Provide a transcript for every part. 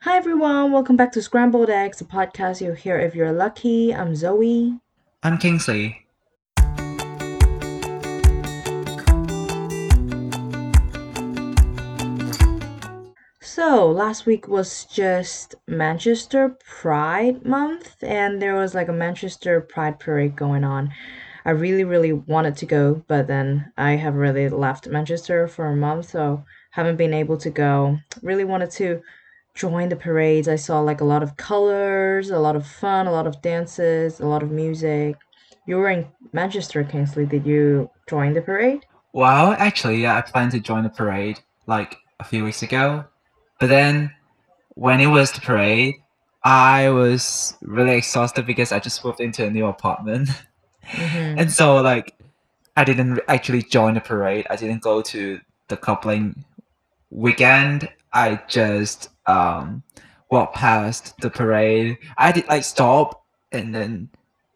Hi everyone, welcome back to Scrambled Eggs, a podcast you'll hear if you're lucky. I'm Zoe. I'm Kingsley. So, last week was just Manchester Pride Month, and there was like a Manchester Pride Parade going on. I really, really wanted to go, but then I have really left Manchester for a month, so haven't been able to go. Really wanted to join the parades. I saw like a lot of colors, a lot of fun, a lot of dances, a lot of music. You were in Manchester, Kingsley. Did you join the parade? Well, actually, yeah, I planned to join the parade like a few weeks ago, but then when it was the parade, I was really exhausted because I just moved into a new apartment. Mm-hmm. and so like I didn't actually join the parade. I didn't go to the coupling weekend. I just um walked past the parade. I did like stop and then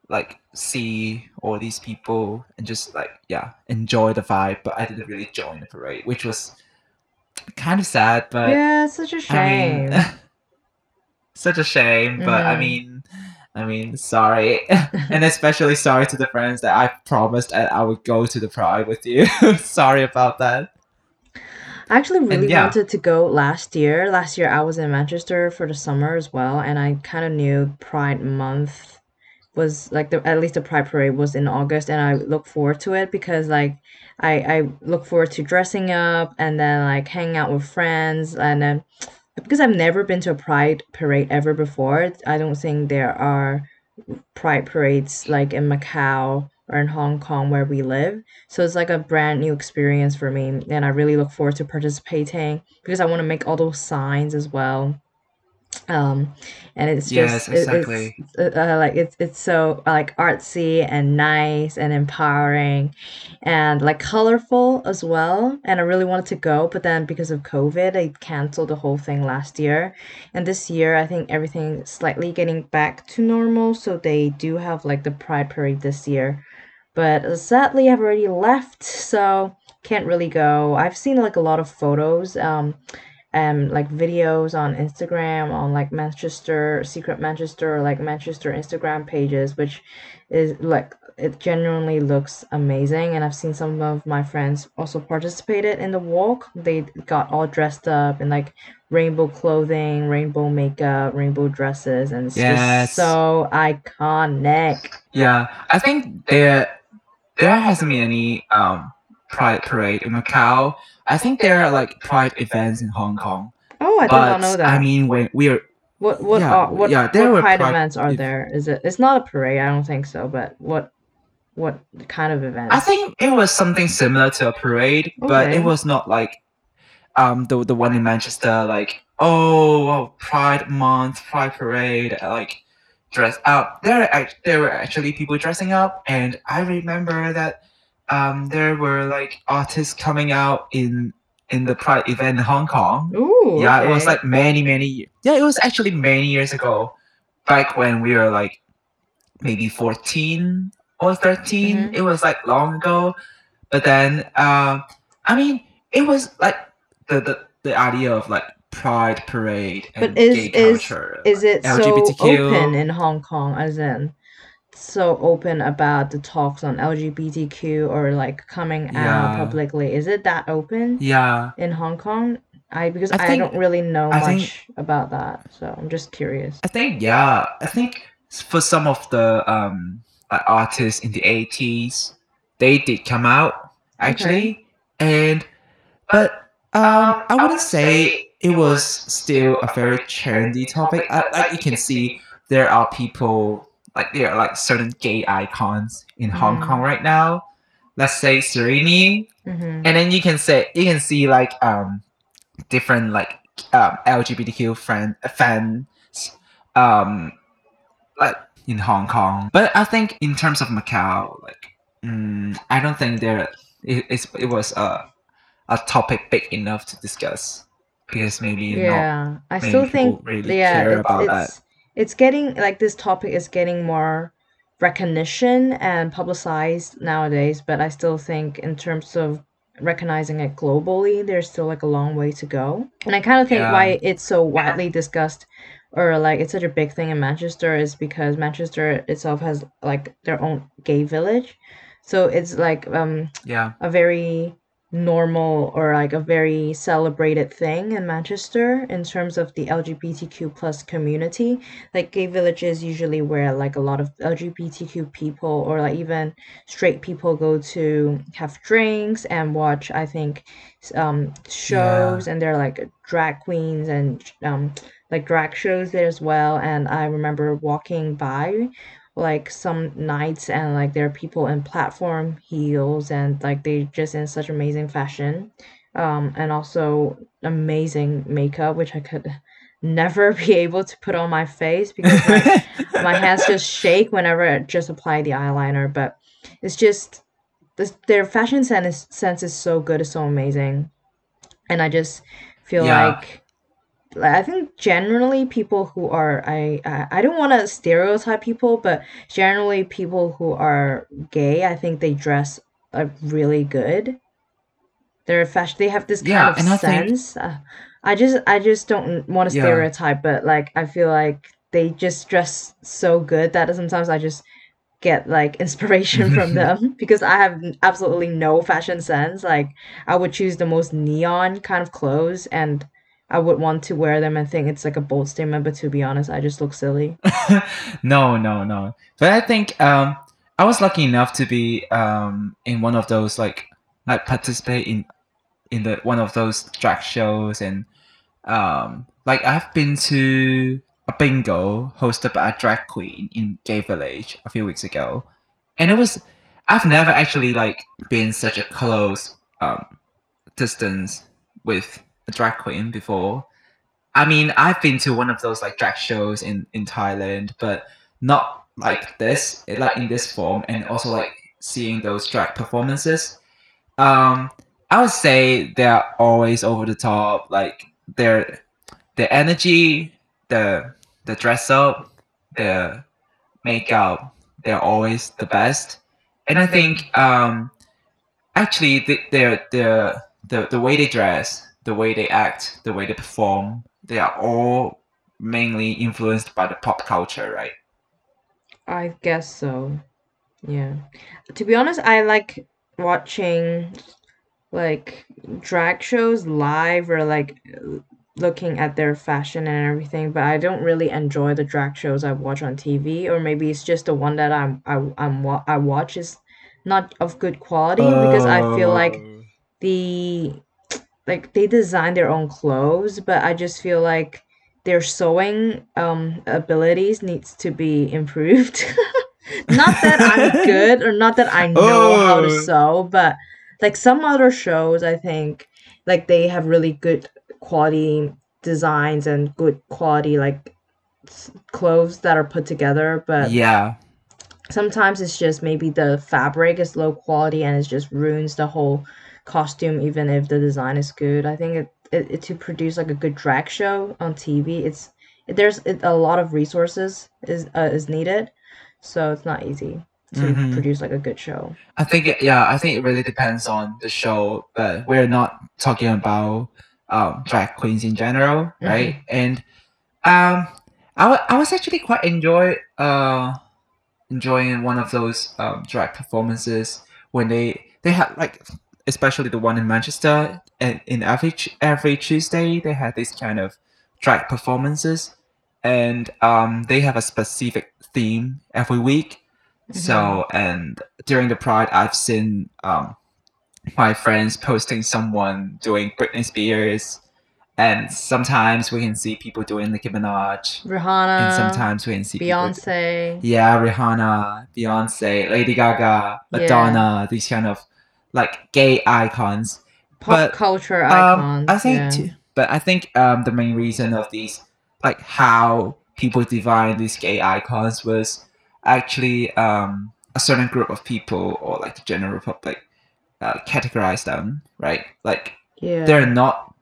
like see all these people and just like yeah enjoy the vibe but i didn't really join the parade which was kind of sad but Yeah, such a shame. mean such a shame but i Mhm. mean i mean sorry and especially sorry to the friends that i promised that i would go to the pride with you sorry about that I actually really yeah. wanted to go last year. Last year I was in Manchester for the summer as well, and I kind of knew Pride Month was like the at least the Pride Parade was in August, and I look forward to it because like I I look forward to dressing up and then like hanging out with friends, and then because I've never been to a Pride Parade ever before, I don't think there are pride parades like in Macau or in Hong Kong where we live. So it's like a brand new experience for me, and I really look forward to participating because I want to make all those signs as well. Um, and it's yes just exactly it's uh, like it's it's so like artsy and nice and empowering and like colorful as well. And I really wanted to go, but then because of COVID, I canceled the whole thing last year. And this year, I think everything slightly getting back to normal. So they do have like the Pride Parade this year. But sadly, I've already left, so can't really go. I've seen like a lot of photos, um, and like videos on Instagram, on like Manchester, Secret Manchester, or like Manchester Instagram pages, which is like it genuinely looks amazing. And I've seen some of my friends also participated in the walk. They got all dressed up in like rainbow clothing, rainbow makeup, rainbow dresses, and it's just yes so iconic. yeah i think there there hasn't been any um pride parade in macau i think there are like pride events in hong kong Oh, I did not know that. but i mean when we are What what yeah are what yeah there what pride pride events are there? Is it? It's not a parade, I don't think so. But what what kind of event? I think it was something similar to a parade, but it was not like um the the one in Manchester, like oh well, Pride Month, Pride Parade, uh, like dress up. There there were actually people dressing up, and I remember that um there were like artists coming out in in the Pride event in Hong Kong. Ooh, Yeah, it was like many many yeah, it was actually many years ago, back when we were like maybe 14 or 13 Mm-hmm. it was like long ago but then um i mean it was like the the, the idea of like pride parade But and is gay is culture is like it so open lgbtq in Hong Kong, as in so open about the talks on LGBTQ or like coming out yeah publicly? Is it that open yeah in Hong Kong? I because i I don't really know i think much about that, so I'm just curious. i think yeah i think for some of the um artists in the 80s they did come out Okay. actually and But um, I wouldn't say it was still a very trendy topic. I, like you can see, there are people like there are like certain gay icons in Hong Kong Mm. right now. Let's say Serini, Mm-hmm. and then you can say you can see like um different like um LGBTQ friend fans um like in Hong Kong. But I think in terms of Macau, like mm, I don't think there it, it was a a topic big enough to discuss because maybe not Yeah, I still think really yeah, care it's about that. it's it's getting like this topic is getting more recognition and publicized nowadays, but I still think in terms of recognizing it globally. There's still like a long way to go. And I kind of think Yeah. why it's so widely discussed or like it's such a big thing in Manchester is because Manchester itself has like their own gay village. So it's like um Yeah. a very normal or like a very celebrated thing in Manchester in terms of the LGBTQ plus community. Like gay villages usually where like a lot of LGBTQ people or like even straight people go to have drinks and watch I think um shows and they're like drag queens and um like drag shows there as well and I remember walking by like some nights and like there are people in platform heels and like they just in such amazing fashion. Um and also amazing makeup which i could never be able to put on my face because my, my hands just shake whenever i just apply the eyeliner. But it's just this, their fashion sense, sense is so good. It's so amazing. And i just feel Yeah. like like, I think generally people who are I I, I don't want to stereotype people, but generally people who are gay, I think they dress uh, really good. They're fashion. They have this kind Yeah, of I think- sense. Uh, I just I just don't want to Yeah. stereotype, but like I feel like they just dress so good that sometimes I just get like inspiration from them because I have absolutely no fashion sense. Like I would choose the most neon kind of clothes and I would want to wear them and think it's like a bold statement, but to be honest, I just look silly. no, no, no. But I think um, I was lucky enough to be um, in one of those like like participate in in the one of those drag shows and um, like I've been to a bingo hosted by a drag queen in Gay Village a few weeks ago, and it was I've never actually like been such a close um, distance with a drag queen before. I mean, I've been to one of those like drag shows in in Thailand, but not like this, like in this form, and also like seeing those drag performances. Um, I would say they're always over the top. Like their their energy, the the dress up, the makeup, they're always the best. And I think um, actually the their the the the way they dress, the way they act, the way they perform, they are all mainly influenced by the pop culture, right? I guess so. Yeah. To be honest, I like watching like drag shows live or like looking at their fashion and everything, but I don't really enjoy the drag shows I watch on TV or maybe it's just the one that I'm I I'm I watch is not of good quality because I feel like Oh. the like they design their own clothes, but I just feel like their sewing um abilities needs to be improved. not that I'm good or not that I know how to Oh. sew, but like some other shows I think like they have really good quality designs and good quality like clothes that are put together, but yeah, sometimes it's just maybe the fabric is low quality and it just ruins the whole costume even if the design is good i think it, it, it to produce like a good drag show on tv it's there's it, a lot of resources is uh, is needed so it's not easy to Mhm. produce like a good show I think it, yeah, I think it really depends on the show, but we're not talking about um, drag queens in general, right? And um, I wa- I was actually quite enjoy uh enjoying one of those um, drag performances when they they had like especially the one in Manchester and in every every Tuesday they had this kind of drag performances. And um, they have a specific theme every week. So and during the pride i've seen um, my friends posting someone doing britney spears. And sometimes we can see people doing nicki minaj. Rihanna and sometimes we can see people beyonce. Yeah rihanna beyonce lady gaga madonna these kind of like gay icons pop but, culture um, icons I think, yeah. too, but I think um, the main reason of these, like how people define these gay icons, was actually um, a certain group of people or like the general public uh, categorize them, right? Like yeah they're not.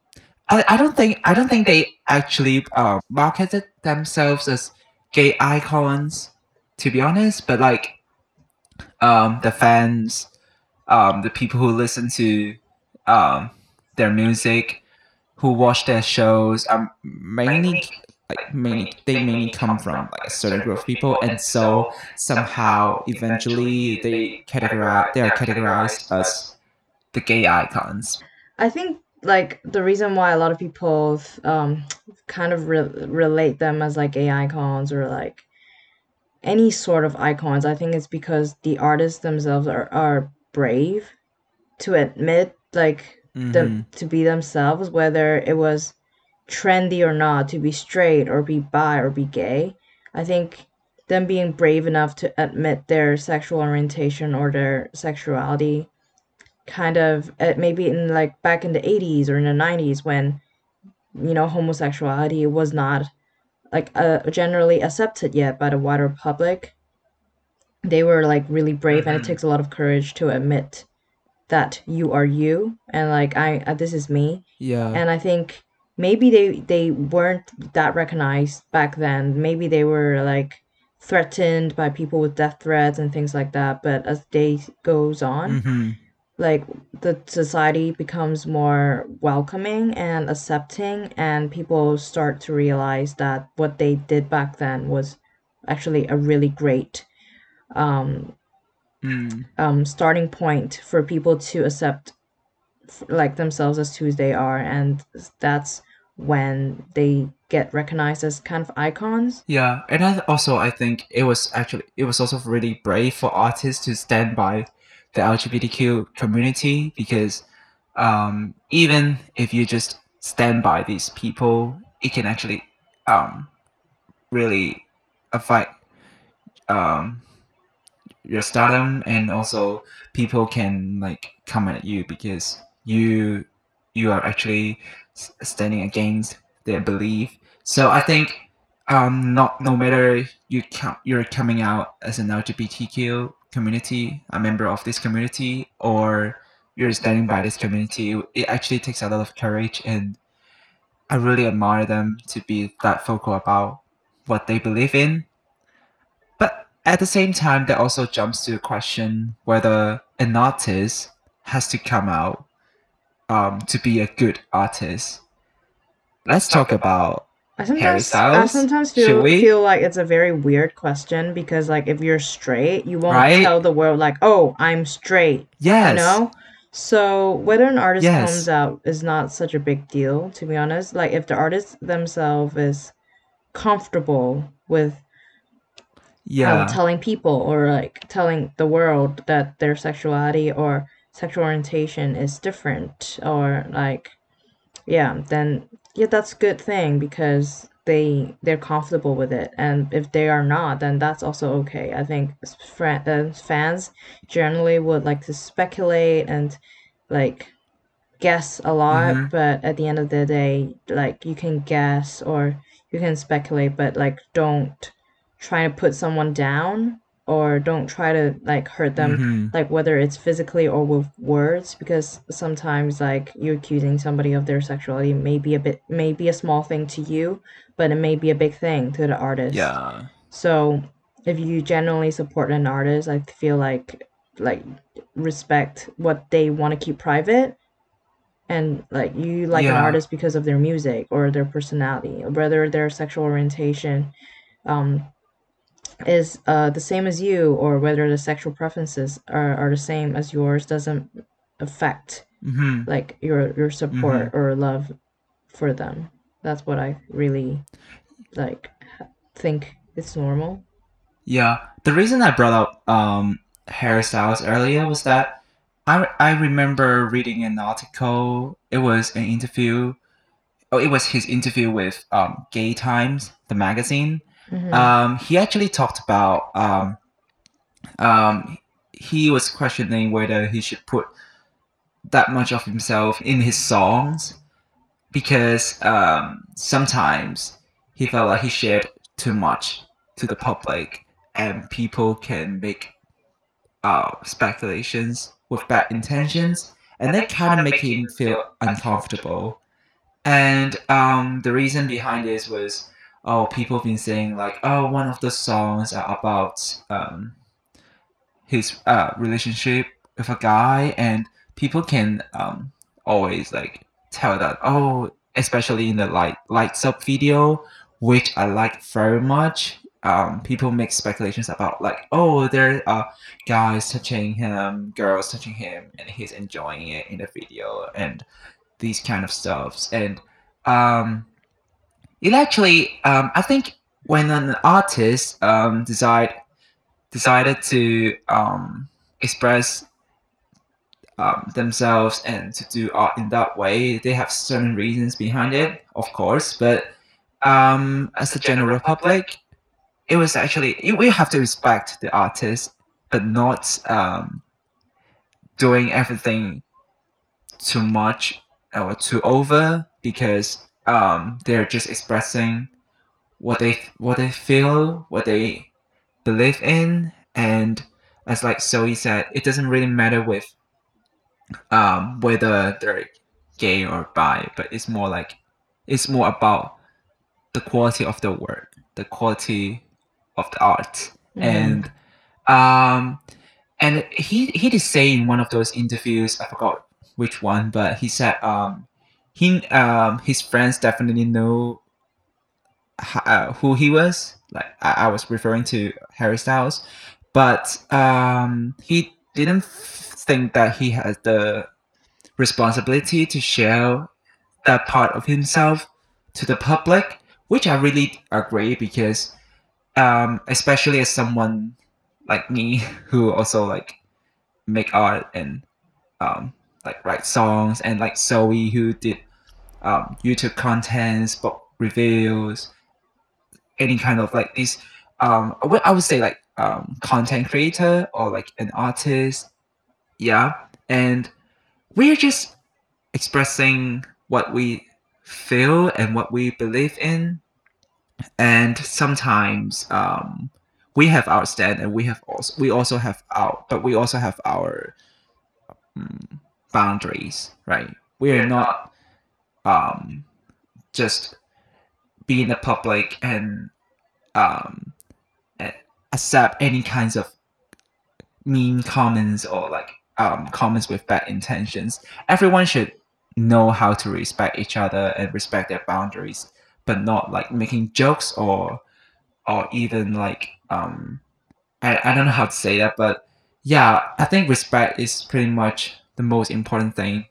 I, I don't think I don't think they actually uh, marketed themselves as gay icons, to be honest. But like, um, the fans, um, the people who listen to um, their music, who watch their shows, are mainly like mainly they mainly come from like a certain group of people, and so somehow eventually they categorize they are categorized as the gay icons. I think like the reason why a lot of people um kind of re- relate them as like gay icons or like any sort of icons, I think it's because the artists themselves are, are brave to admit like them to be themselves, whether it was trendy or not, to be straight or be bi or be gay. I think them being brave enough to admit their sexual orientation or their sexuality kind of uh, maybe in like back in the 80s or in the 90s when you know homosexuality was not like uh, generally accepted yet by the wider public they were like really brave and it Mhm. takes a lot of courage to admit that you are you and like i uh, this is me Yeah. and i think maybe they they weren't that recognized back then maybe they were like threatened by people with death threats and things like that but as day goes on hmm like the society becomes more welcoming and accepting and people start to realize that what they did back then was actually a really great um, Mm. um, starting point for people to accept like themselves as who they are and that's when they get recognized as kind of icons Yeah, and I also I think it was actually it was also really brave for artists to stand by the LGBTQ community because um, even if you just stand by these people, it can actually um, really affect um, your stardom, and also people can like come at you because you you are actually standing against their belief. So I think um, not no matter you com- you're coming out as an LGBTQ community, a member of this community, or you're standing by this community, it actually takes a lot of courage, and I really admire them to be that vocal about what they believe in. But at the same time, that also jumps to the question whether an artist has to come out um, to be a good artist. Let's talk about I sometimes I sometimes feel we? feel like it's a very weird question because like if you're straight, you won't Right? tell the world like, "Oh, I'm straight." yes, You know? So whether an artist Yes. comes out is not such a big deal, to be honest. Like if the artist themselves is comfortable with yeah, um, telling people or like telling the world that their sexuality or sexual orientation is different or like yeah then yeah that's a good thing because they they're comfortable with it. And if they are not then that's also okay. I think fran- uh, fans generally would like to speculate and like guess a lot Mhm. but at the end of the day like you can guess or you can speculate but like don't try to put someone down or don't try to like hurt them Mhm. like whether it's physically or with words because sometimes like you accusing somebody of their sexuality may be a bit may be a small thing to you but it may be a big thing to the artist. Yeah, so if you genuinely support an artist i feel like like respect what they want to keep private and like you like an artist because of their music or their personality whether their sexual orientation um is uh the same as you or whether the sexual preferences are, are the same as yours doesn't affect hmm like your your support or love for them that's what i really like think it's normal yeah. The reason I brought up um, Harry Styles earlier was that I I remember reading an article. It was an interview. Oh, it was his interview with um, Gay Times, the magazine. Mhm. Um, he actually talked about um, um, he was questioning whether he should put that much of himself in his songs because um, sometimes he felt like he shared too much to the public and people can make uh, speculations with bad intentions and that kind of make him feel uncomfortable and um, the reason behind this was oh people have been saying like oh one of the songs are about um, his uh, relationship with a guy and people can um, always like tell that oh especially in the like lights up video which i like very much. Um, people make speculations about like oh there are guys touching him girls touching him and he's enjoying it in the video and these kind of stuffs. And um, it actually um, i think when an artist um, decide decided to um, express um, themselves and to do art in that way. They have certain reasons behind it, of course, but um, as the general public, it was actually we have to respect the artist, but not um, doing everything too much or too over because um, they're just expressing what they what they feel, what they believe in, and as like Zoe said, it doesn't really matter with um, whether they're gay or bi, but it's more like it's more about the quality of the work, the quality of the art, Mhm. and um, and he he did say in one of those interviews, I forgot which one, but he said um, he um, his friends definitely know uh, who he was. Like I, I was referring to Harry Styles, but um, he didn't think that he had the responsibility to share that part of himself to the public, which I really agree because, um, especially as someone like me who also like make art and um, like write songs and like Zoe who did um, YouTube contents, book reviews, any kind of like these um I would- I would say like um content creator or like an artist. Yeah. And we're just expressing what we feel and what we believe in. And sometimes um we have our stand and we have also we also have our but we also have our um, boundaries, right? We are not um just be in the public and um, accept any kinds of mean comments or like um, comments with bad intentions. Everyone should know how to respect each other and respect their boundaries, but not like making jokes or or even like um, I, I don't know how to say that, but yeah, I think respect is pretty much the most important thing,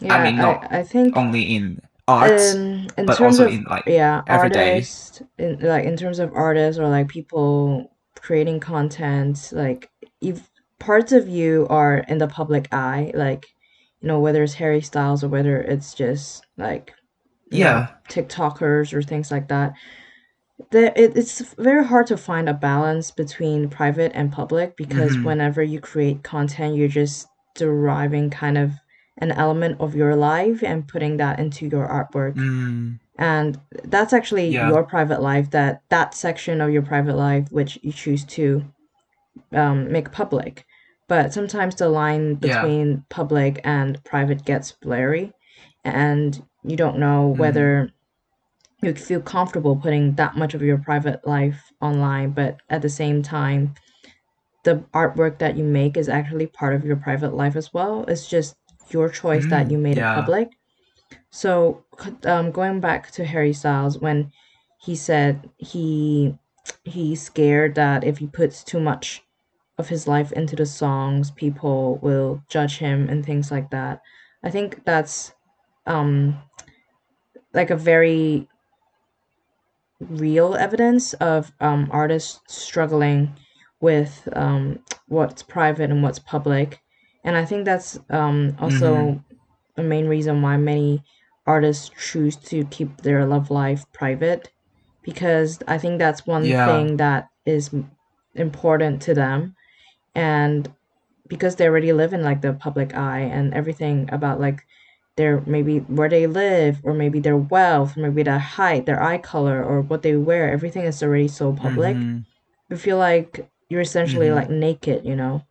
Yeah, mean, not I, I think only in arts, um, in but terms also of in like yeah, every day. artists in like in terms of artists or like people creating content, like if parts of you are in the public eye, like you know whether it's Harry Styles or whether it's just like you know, yeah, TikTokers or things like that. There, it, it's very hard to find a balance between private and public because Mhm. whenever you create content, you're just deriving kind of an element of your life and putting that into your artwork. Mm, And that's actually Yeah. your private life, that that section of your private life which you choose to um, make public. But sometimes the line Yeah. between public and private gets blurry, and you don't know Mhm. whether you feel comfortable putting that much of your private life online, but at the same time, the artwork that you make is actually part of your private life as well. It's just your choice that Mhm, you made yeah. it public. So, um, going back to Harry Styles, when he said he he's scared that if he puts too much of his life into the songs, people will judge him and things like that. I think that's um like a very real evidence of um artists struggling with um what's private and what's public. And I think that's um also Mhm. a main reason why many artists choose to keep their love life private because I think that's one Yeah. thing that is important to them and because they already live in like the public eye and everything about like their maybe where they live or maybe their wealth maybe their height their eye color or what they wear everything is already so public Mhm, you feel like you're essentially Mhm. like naked you know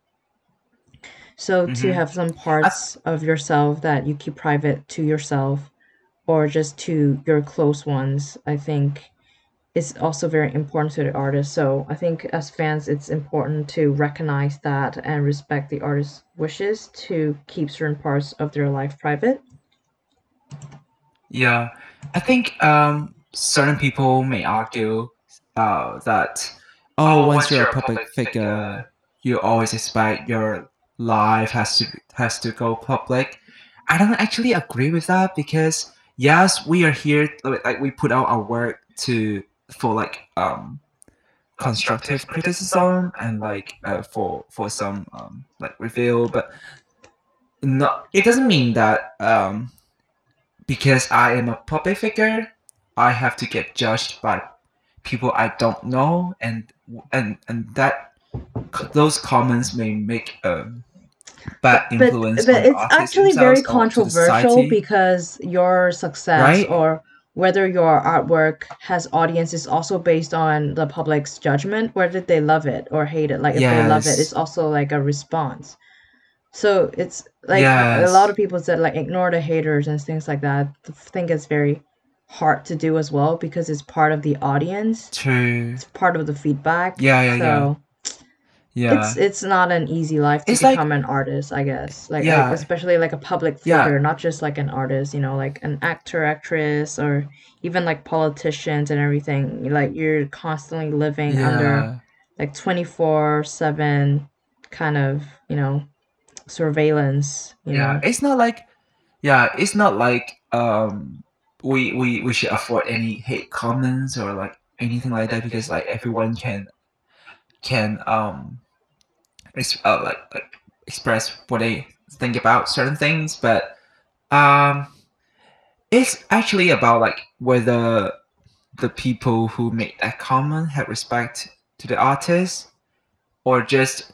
so to Mhm. have some parts of yourself that you keep private to yourself or just to your close ones i think is also very important to the artist. So I think as fans, it's important to recognize that and respect the artist's wishes to keep certain parts of their life private. Yeah, I think um, certain people may argue uh, that oh, once you're a public figure, you always expect your life has to has to go public. I don't actually agree with that because yes, we are here like we put out our work to for like um constructive criticism and like uh, for for some um like reveal, but no, it doesn't mean that um because I am a public figure, I have to get judged by people I don't know, and and and that those comments may make a bad But influence but on it's actually very themselves or to the controversial because your success right? or whether your artwork has audience is also based on the public's judgment, whether they love it or hate it. Like if they love it, it's also like a response. So it's like a lot of people said like ignore the haters and things like that. I think it's very hard to do as well because it's part of the audience. true. It's part of the feedback. Yeah, yeah, yeah, So it's yeah. it's not an easy life to It's like become an artist, I guess. Like like especially like a public yeah, figure, not just like an artist, you know, like an actor, actress, or even like politicians and everything. Like you're constantly living under like 24/7 kind of, you know, surveillance, you yeah. know. It's not like yeah, it's not like um we we we should afford any hate comments or like anything like that because like everyone can can um uh, like like express what they think about certain things, but um it's actually about like whether the people who made that comment had respect to the artist or just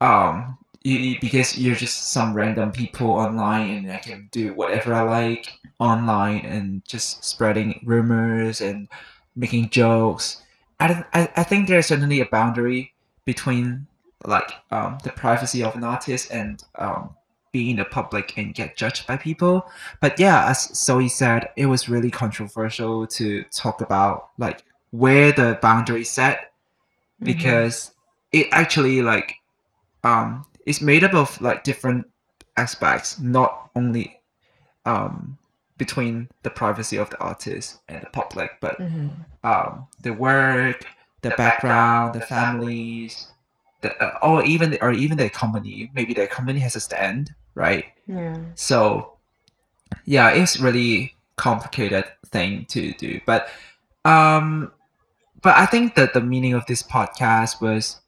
um you, because you're just some random people online and I can do whatever I like online and just spreading rumors and making jokes. I, I, I think there's certainly a boundary between like um, the privacy of an artist and um, being in the public and get judged by people. But yeah, as Zoe said, it was really controversial to talk about like where the boundary is set hmm because it actually like um it's made up of like different aspects not only um between the privacy of the artist and the public but hmm um the work the background the families the uh, or even or even their company maybe their company has a stand right? Yeah. so yeah it's really complicated thing to do. But um but i think that the meaning of this podcast was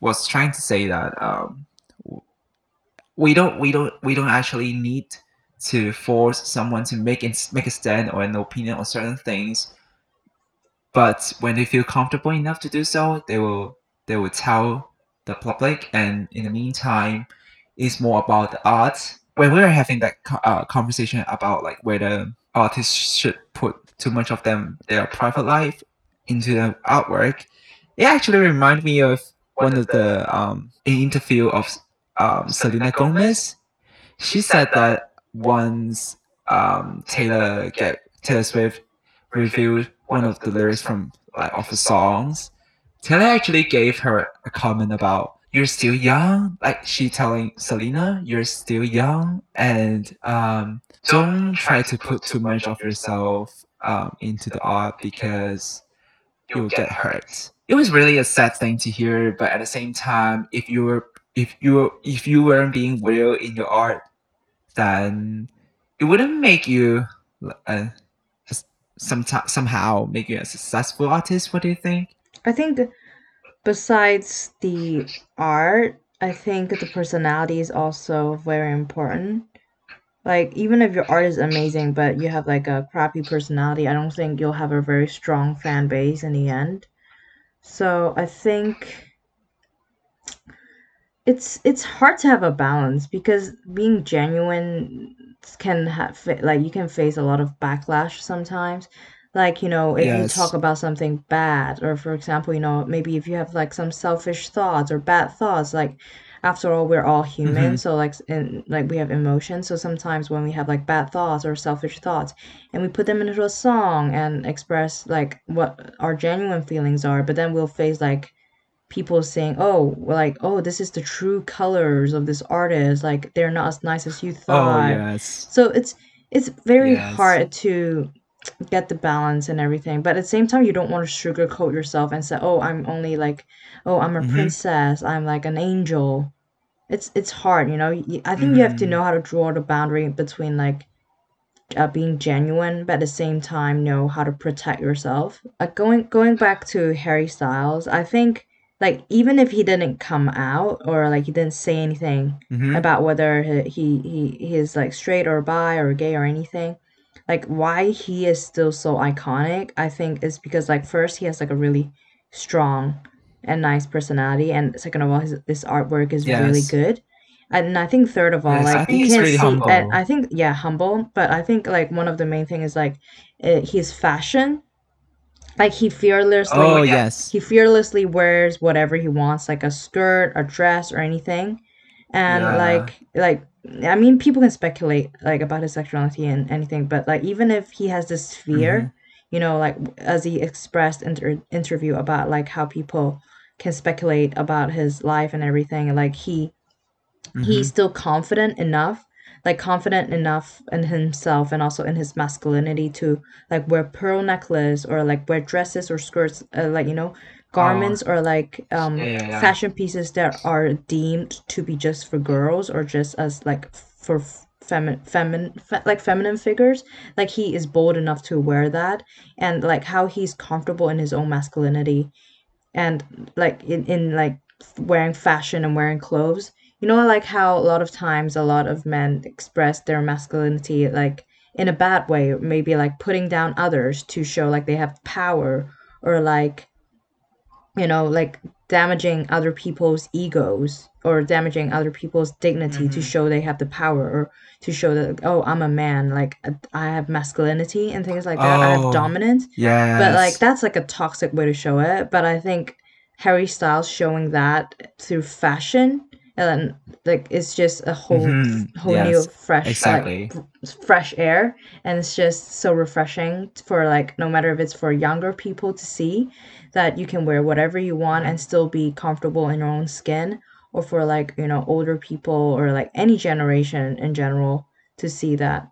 was trying to say that um, we don't we don't we don't actually need to force someone to make it, make a stand or an opinion on certain things. But when they feel comfortable enough to do so they will they will tell the public and in the meantime it's more about the art when we were having that uh, conversation about like whether artists should put too much of them their private life into the artwork it actually reminded me of one of the um interview of um Selena Gomez. She said that once um Taylor get Taylor Swift reviewed one of the lyrics from like of the songs, Taylor actually gave her a comment about you're still young. Like she telling Selena, you're still young and um don't try to put too much of yourself um into the art because you'll get hurt. It was really a sad thing to hear, but at the same time, if you were if you were if you weren't being real in your art, then it wouldn't make you uh, some somehow make you a successful artist. What do you think? I think besides the art, I think the personality is also very important. Like even if your art is amazing, but you have like a crappy personality, I don't think you'll have a very strong fan base in the end. So I think it's it's hard to have a balance because being genuine can have like you can face a lot of backlash sometimes. Like, you know, if you talk Yes. about something bad, or for example, you know, maybe if you have like some selfish thoughts or bad thoughts, like after all we're all human Mhm. so like s- and like we have emotions so sometimes when we have like bad thoughts or selfish thoughts and we put them into a song and express like what our genuine feelings are but then we'll face like people saying oh well, like oh this is the true colors of this artist like they're not as nice as you Oh thought yes. so it's it's very Yes. hard to get the balance and everything but at the same time you don't want to sugarcoat yourself and say oh i'm only like oh i'm a Mhm. princess i'm like an angel it's it's hard you know Y- i think you have to Mhm. know how to draw the boundary between like uh, being genuine but at the same time know how to protect yourself like going going back to harry styles i think like even if he didn't come out or like he didn't say anything Mhm. about whether he he, he he is like straight or bi or gay or anything like why he is still so iconic i think is because like first he has like a really strong and nice personality and second of all his, his artwork is really good and i think third of all Yes, I like think you really see and humble. i think yeah humble but i think like one of the main thing is like uh, his fashion like he fearlessly Oh yes. he fearlessly wears whatever he wants like a skirt a dress or anything and Yeah. like like i mean people can speculate like about his sexuality and anything but like even if he has this fear Mhm. you know like as he expressed in inter- interview about like how people can speculate about his life and everything like he he's Mhm. still confident enough like confident enough in himself and also in his masculinity to like wear pearl necklace or like wear dresses or skirts uh, like you know garments or like um Yeah, yeah, yeah. fashion pieces that are deemed to be just for girls or just as like for feminine feminine fe- like feminine figures like he is bold enough to wear that and like how he's comfortable in his own masculinity and like in, in like wearing fashion and wearing clothes you know like how a lot of times a lot of men express their masculinity like in a bad way maybe like putting down others to show like they have power or like you know like damaging other people's egos or damaging other people's dignity to Mhm. show they have the power or to show that oh i'm a man like i have masculinity and things like that i have Oh, dominance Yes. but like that's like a toxic way to show it but i think harry styles showing that through fashion and then like it's just a whole Mhm. whole Yes, new fresh exactly. like f- fresh air and it's just so refreshing for like no matter if it's for younger people to see that you can wear whatever you want and still be comfortable in your own skin or for like you know older people or like any generation in general to see that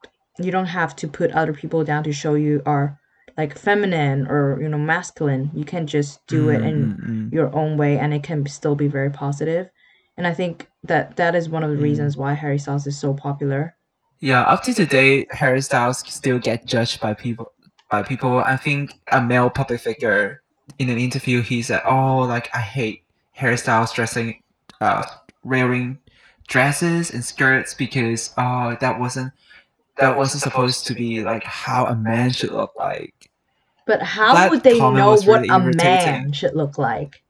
you don't have to put other people down to show you are like feminine or you know masculine you can just do it in Mm, mm, mm. your own way and it can still be very positive and i think that that is one of the Mm. reasons why harry styles is so popular Yeah, up to today, Harry Styles still get judged by people. By people, I think a male public figure in an interview, he said, "Oh, like I hate Harry Styles, dressing, uh, wearing dresses and skirts because oh, that wasn't that wasn't supposed to be like how a man should look like." but how That would they know what really a irritating. man should look like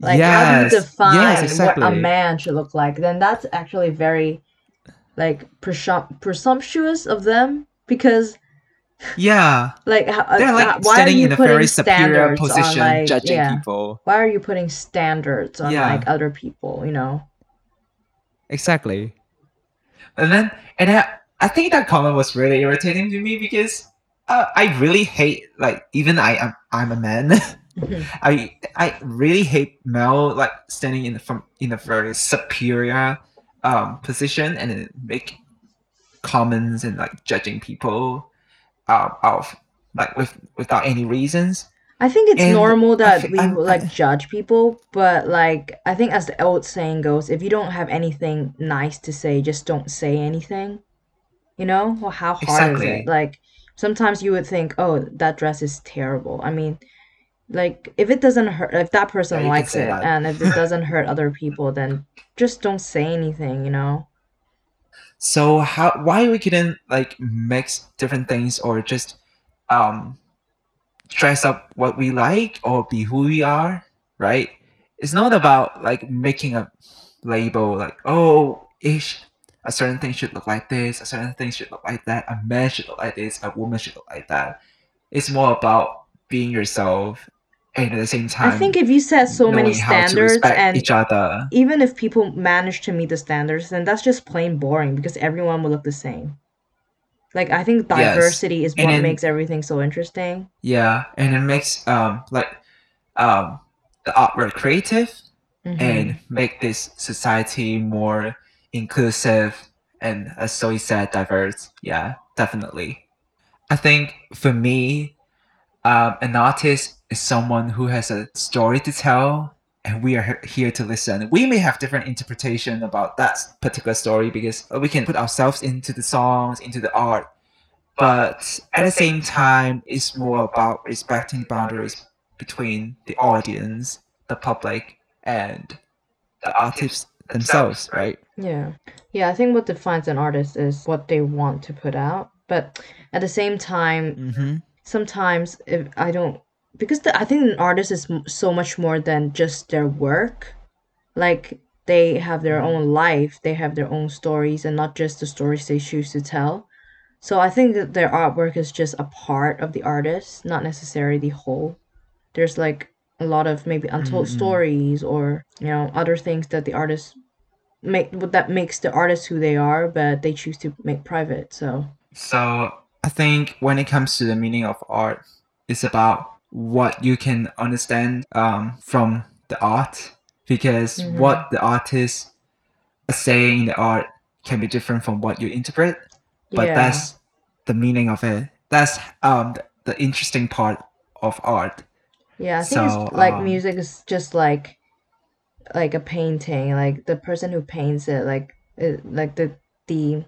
like how do you define yes, what a man should look like then that's actually very like presum- presumptuous of them because Yeah, like how, uh, they're uh, like why are you in a putting very superior standards on like judging yeah people. why are you putting standards on Yeah. like other people you know Exactly. And then, and I, I think that comment was really irritating to me because uh, I really hate, like, even I am, I'm a man. I, I really hate Mel like standing in the, from in a very superior um position and then make comments and like judging people uh, of like with without any reasons. I think it's And normal that we I'm- like I- judge people, but like I think as the old saying goes, if you don't have anything nice to say, just don't say anything. You know? Well, how hard is it? Like sometimes you would think, "Oh, that dress is terrible." I mean, like if it doesn't hurt if that person Yeah, likes it that. and if it doesn't hurt other people, then just don't say anything, you know? So how why we couldn't like mix different things or just um dress up what we like or be who we are, right? It's not about like making a label like oh ish a certain thing should look like this, a certain thing should look like that, a man should look like this, a woman should look like that. It's more about being yourself and at the same time I think if you set so many knowing how to standards and each other even if people manage to meet the standards, then that's just plain boring because everyone will look the same. Like I think Yes. diversity is And what then- makes everything so interesting. yeah and it makes um like um the artwork creative Mhm. and make this society more inclusive and as Zoe said diverse yeah definitely i think for me um, an artist is someone who has a story to tell and we are here to listen we may have different interpretation about that particular story because we can put ourselves into the songs into the art but at the same time it's more about respecting boundaries between the audience the public and the artists themselves right Yeah. Yeah, I think what defines an artist is what they want to put out. But at the same time, mm-hmm. sometimes if I don't because the, I think an artist is m- so much more than just their work. Like they have their Mhm. own life, they have their own stories and not just the stories they choose to tell. So I think that their artwork is just a part of the artist, not necessarily the whole. There's like a lot of maybe untold Mhm. stories or you know other things that the artist make what that makes the artist who they are, but they choose to make private. So So I think when it comes to the meaning of art, it's about what you can understand um, from the art, because Mhm. what the artist is saying in the art can be different from what you interpret. But yeah, that's the meaning of it. That's um, the, the interesting part of art. yeah. I think so, it's like um, music is just like like a painting. Like the person who paints it, like it, like the the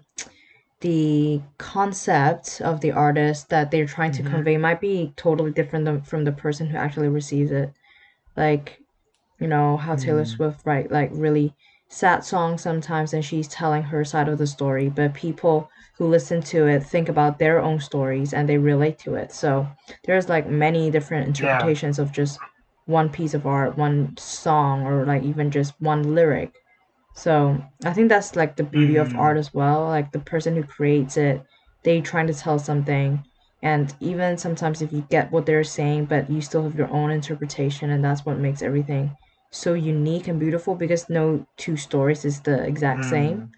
the concept of the artist that they're trying to Mhm. convey might be totally different than, from the person who actually receives it. Like, you know, how Taylor Mm. Swift write like really sad songs sometimes and she's telling her side of the story, but people who listen to it think about their own stories and they relate to it. So there's like many different interpretations of just one piece of art, one song, or like even just one lyric. So I think that's like the beauty of Mm. art as well. Like the person who creates it, they trying to tell something. And even sometimes if you get what they're saying, but you still have your own interpretation, and that's what makes everything so unique and beautiful because no two stories is the exact same. Mm.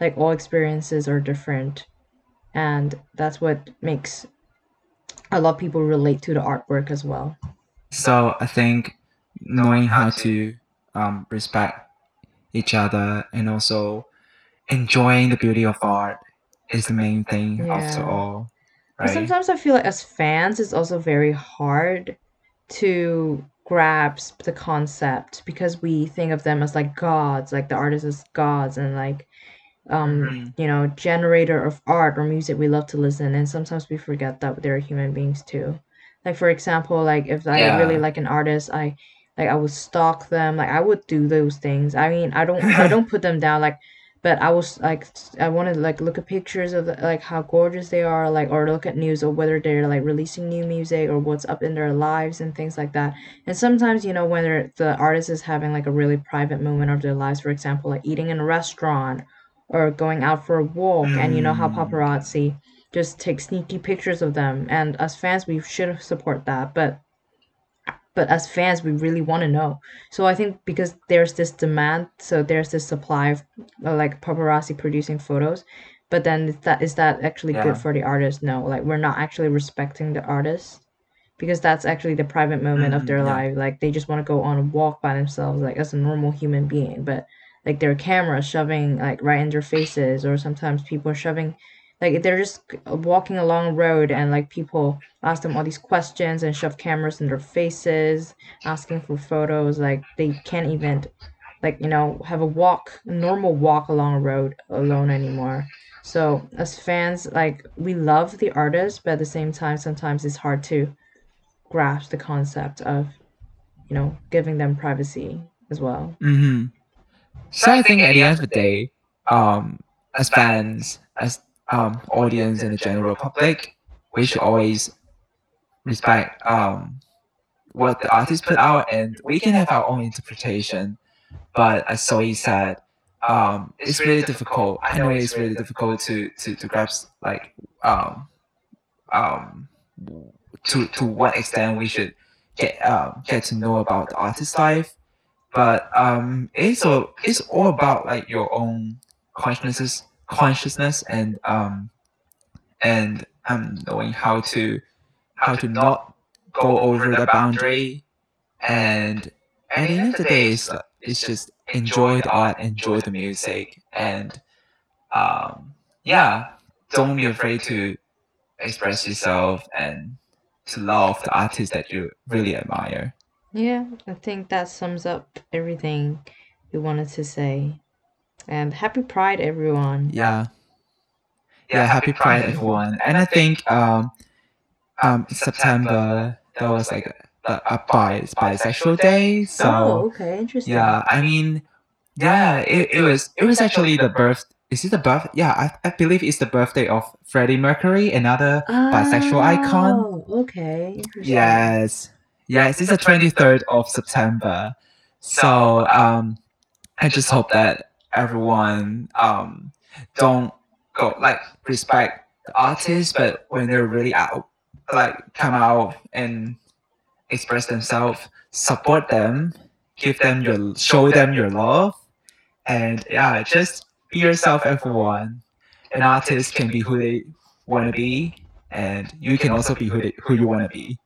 Like all experiences are different. And that's what makes a lot of people relate to the artwork as well. So I think knowing how to um, respect each other and also enjoying the beauty of art is the main thing after Yeah. all, But right? sometimes I feel like as fans, it's also very hard to grasp the concept because we think of them as like gods, like the artists as gods, and like um Mhm. you know generator of art or music we love to listen and sometimes we forget that they're human beings too like for example like if i really like an artist i like i would stalk them. Like i would do those things. I mean i don't i don't put them down like but i was like I wanted to like look at pictures of like how gorgeous they are like or look at news or whether they're like releasing new music or what's up in their lives and things like that. And sometimes you know when the artist is having like a really private moment of their lives for example like eating in a restaurant or going out for a walk and you know how Mm. paparazzi just take sneaky pictures of them. And as fans we should support that but but as fans we really want to know so i think because there's this demand so there's this supply of uh, like paparazzi producing photos but then is that is that actually Yeah. good for the artist no like we're not actually respecting the artist because that's actually the private moment of Mhm, their yeah. life like they just want to go on a walk by themselves like as a normal human being but like their camera shoving like right in their faces or sometimes people are shoving like they're just walking along a road and like people ask them all these questions and shove cameras in their faces asking for photos like they can't even like you know have a walk a normal walk along a road alone anymore. So as fans like we love the artist but at the same time sometimes it's hard to grasp the concept of you know giving them privacy as well. Hmm So I think at the end of the day, um, as fans, as um, audience and the general public, we should always respect um, what the artist put out, and we can have our own interpretation. But as Zoe said, um, it's really difficult. I know it's really difficult to to, to grasp like um, um, to to what extent we should get um, get to know about the artist's life. But um, it's all it's all about like your own consciousness, consciousness, and um, and um, knowing how to how to not go over the boundary. And at the end of the day, it's, it's just enjoy the art, enjoy the music, and um, yeah, don't be afraid to express yourself and to love the artist that you really admire. Yeah, I think that sums up everything we wanted to say. And happy Pride, everyone. Yeah. Yeah, happy Pride, everyone. And I think um, um, September, there was like a, a bi- bisexual day. So, oh, okay, interesting. yeah, I mean, yeah, it, it was it was actually the birth. Is it the birth? Yeah, I, I believe it's the birthday of Freddie Mercury, another bisexual icon. Oh, okay, interesting. Yes, yes, it's the twenty third of September. So um, I just hope that everyone um don't go like respect the artists, but when they're really out, like come out and express themselves, support them, give them your show them your love, and yeah, just be yourself, everyone. An artist can be who they want to be, and you can also be who they, who you want to be.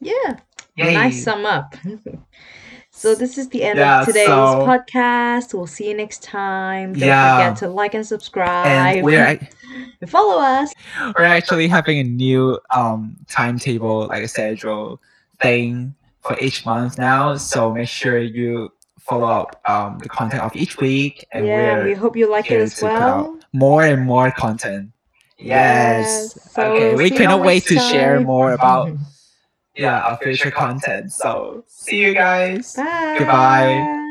Yeah, Yay. nice sum up. so this is the end Yeah, of today's so- podcast. We'll see you next time. Don't Yeah. forget to like and subscribe. And we're and follow us. we're actually having a new um timetable, like a schedule thing for each month now. So make sure you follow up um the content of each week, and yeah, we're hope you like it as well. more and more content. Yes. Yes. So okay, we cannot wait next to share more about yeah our future content. So see you guys. Bye. Goodbye.